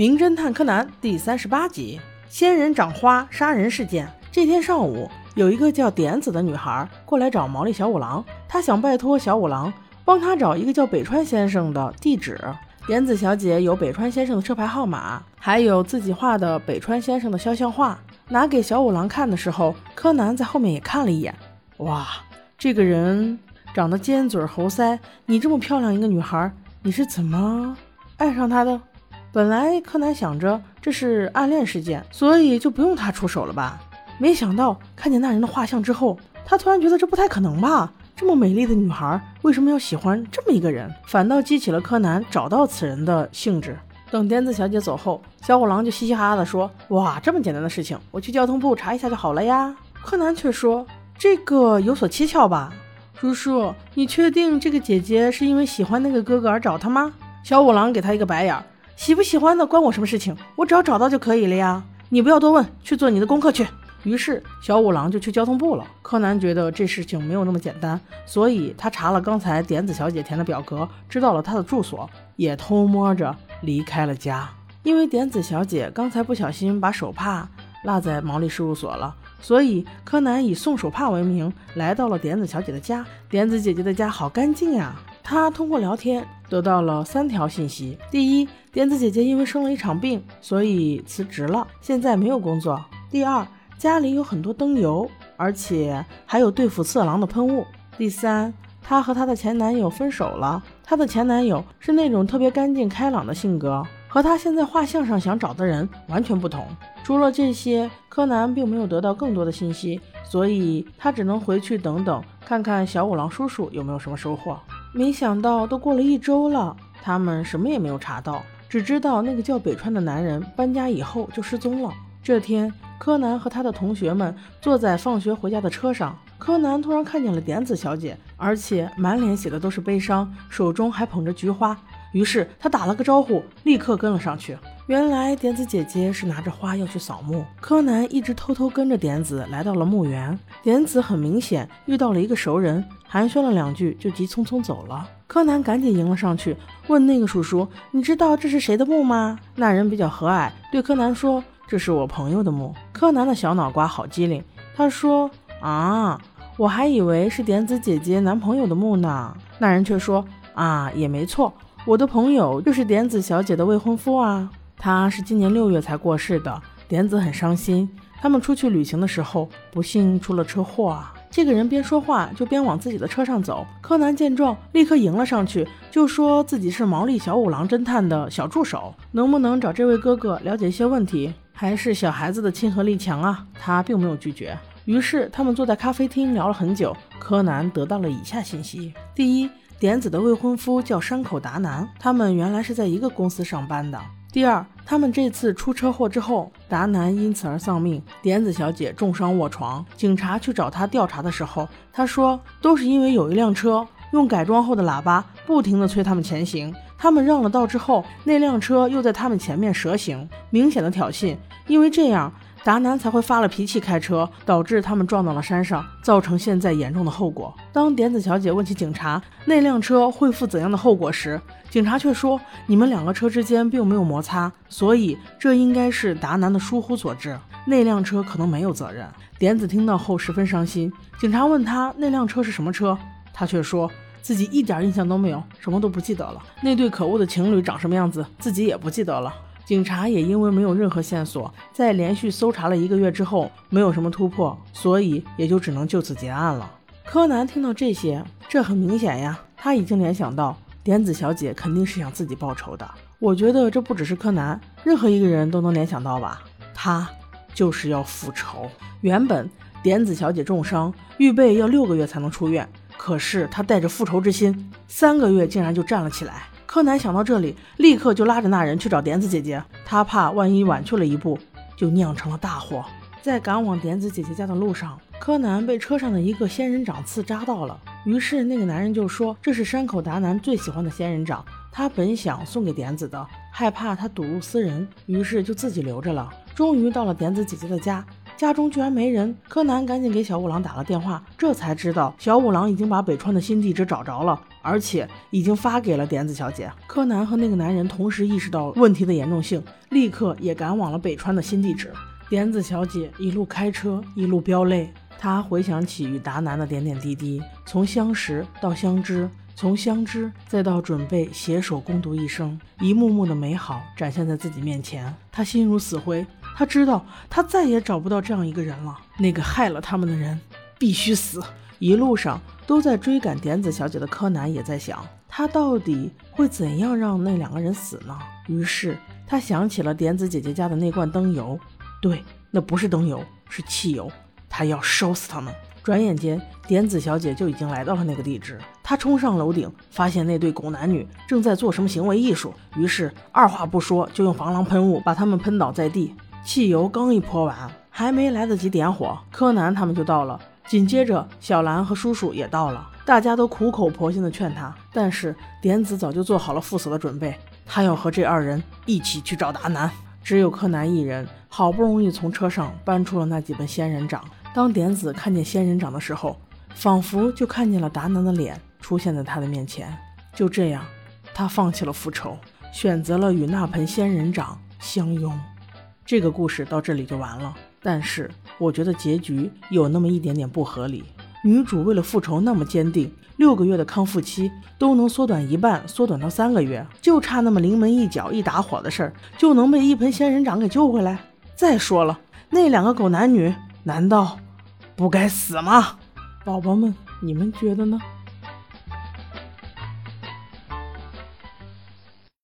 名侦探柯南第三十八集：仙人掌花杀人事件。这天上午，有一个叫点子的女孩过来找毛利小五郎，她想拜托小五郎帮她找一个叫北川先生的地址。点子小姐有北川先生的车牌号码，还有自己画的北川先生的肖像画。拿给小五郎看的时候，柯南在后面也看了一眼。哇，这个人长得尖嘴猴腮，你这么漂亮一个女孩，你是怎么爱上他的？本来柯南想着这是暗恋事件，所以就不用他出手了吧。没想到看见那人的画像之后，他突然觉得这不太可能吧？这么美丽的女孩为什么要喜欢这么一个人？反倒激起了柯南找到此人的兴致。等癫子小姐走后，小五郎就嘻嘻哈哈地说：“哇，这么简单的事情，我去交通部查一下就好了呀。”柯南却说：“这个有所蹊跷吧？叔叔，你确定这个姐姐是因为喜欢那个哥哥而找他吗？”小五郎给他一个白眼。喜不喜欢的关我什么事情？我只要找到就可以了呀！你不要多问，去做你的功课去。于是小五郎就去交通部了。柯南觉得这事情没有那么简单，所以他查了刚才点子小姐填的表格，知道了她的住所，也偷摸着离开了家。因为点子小姐刚才不小心把手帕落在毛利事务所了，所以柯南以送手帕为名来到了点子小姐的家。点子姐姐的家好干净呀！他通过聊天得到了三条信息：第一，点子姐姐因为生了一场病，所以辞职了，现在没有工作；第二，家里有很多灯油，而且还有对付色狼的喷雾；第三，她和她的前男友分手了。她的前男友是那种特别干净开朗的性格，和她现在画像上想找的人完全不同。除了这些，柯南并没有得到更多的信息，所以他只能回去等等，看看小五郎叔叔有没有什么收获。没想到都过了一周了，他们什么也没有查到，只知道那个叫北川的男人搬家以后就失踪了。这天，柯南和他的同学们坐在放学回家的车上，柯南突然看见了点子小姐，而且满脸写的都是悲伤，手中还捧着菊花。于是他打了个招呼，立刻跟了上去。原来点子姐姐是拿着花要去扫墓，柯南一直偷偷跟着点子来到了墓园。点子很明显遇到了一个熟人，寒暄了两句就急匆匆走了。柯南赶紧迎了上去，问那个叔叔：“你知道这是谁的墓吗？”那人比较和蔼，对柯南说：“这是我朋友的墓。”柯南的小脑瓜好机灵，他说：“啊，我还以为是点子姐姐男朋友的墓呢。”那人却说：“啊，也没错，我的朋友就是点子小姐的未婚夫啊。”他是今年六月才过世的，点子很伤心。他们出去旅行的时候，不幸出了车祸啊。这个人边说话就边往自己的车上走。柯南见状，立刻迎了上去，就说自己是毛利小五郎侦探的小助手，能不能找这位哥哥了解一些问题？还是小孩子的亲和力强啊。他并没有拒绝。于是他们坐在咖啡厅聊了很久。柯南得到了以下信息：第一，点子的未婚夫叫山口达南，他们原来是在一个公司上班的。第二，他们这次出车祸之后，达南因此而丧命，点子小姐重伤卧床。警察去找他调查的时候，他说都是因为有一辆车用改装后的喇叭不停地催他们前行，他们让了道之后，那辆车又在他们前面蛇行，明显的挑衅。因为这样。达南才会发了脾气开车，导致他们撞到了山上，造成现在严重的后果。当点子小姐问起警察那辆车会负怎样的后果时，警察却说：“你们两个车之间并没有摩擦，所以这应该是达南的疏忽所致。那辆车可能没有责任。”点子听到后十分伤心。警察问他那辆车是什么车，他却说自己一点印象都没有，什么都不记得了。那对可恶的情侣长什么样子，自己也不记得了。警察也因为没有任何线索，在连续搜查了一个月之后，没有什么突破，所以也就只能就此结案了。柯南听到这些，这很明显呀，他已经联想到点子小姐肯定是想自己报仇的。我觉得这不只是柯南，任何一个人都能联想到吧？他就是要复仇。原本点子小姐重伤，预备要六个月才能出院，可是他带着复仇之心，三个月竟然就站了起来。柯南想到这里，立刻就拉着那人去找点子姐姐。他怕万一晚去了一步，就酿成了大祸。在赶往点子姐姐家的路上，柯南被车上的一个仙人掌刺扎到了。于是那个男人就说：“这是山口达南最喜欢的仙人掌，他本想送给点子的，害怕他睹物思人，于是就自己留着了。”终于到了点子姐姐的家。家中居然没人。柯南赶紧给小五郎打了电话，这才知道小五郎已经把北川的新地址找着了，而且已经发给了点子小姐。柯南和那个男人同时意识到问题的严重性，立刻也赶往了北川的新地址。点子小姐一路开车，一路飙泪。她回想起与达南的点点滴滴，从相识到相知，从相知再到准备携手共度一生，一幕幕的美好展现在自己面前。她心如死灰，他知道他再也找不到这样一个人了。那个害了他们的人必须死。一路上都在追赶点子小姐的柯南也在想，他到底会怎样让那两个人死呢？于是他想起了点子姐姐家的那罐灯油。对，那不是灯油，是汽油。他要烧死他们。转眼间，点子小姐就已经来到了那个地址。她冲上楼顶，发现那对狗男女正在做什么行为艺术，于是二话不说就用防狼喷雾把他们喷倒在地。汽油刚一泼完，还没来得及点火，柯南他们就到了。紧接着，小兰和叔叔也到了。大家都苦口婆心的劝他，但是点子早就做好了赴死的准备。他要和这二人一起去找达南。只有柯南一人，好不容易从车上搬出了那几本仙人掌。当点子看见仙人掌的时候，仿佛就看见了达南的脸出现在他的面前。就这样，他放弃了复仇，选择了与那盆仙人掌相拥。这个故事到这里就完了。但是，我觉得结局有那么一点点不合理。女主为了复仇那么坚定，六个月的康复期都能缩短一半，缩短到三个月，就差那么临门一脚、一打火的事儿，就能被一盆仙人掌给救回来。再说了，那两个狗男女难道不该死吗？宝宝们，你们觉得呢？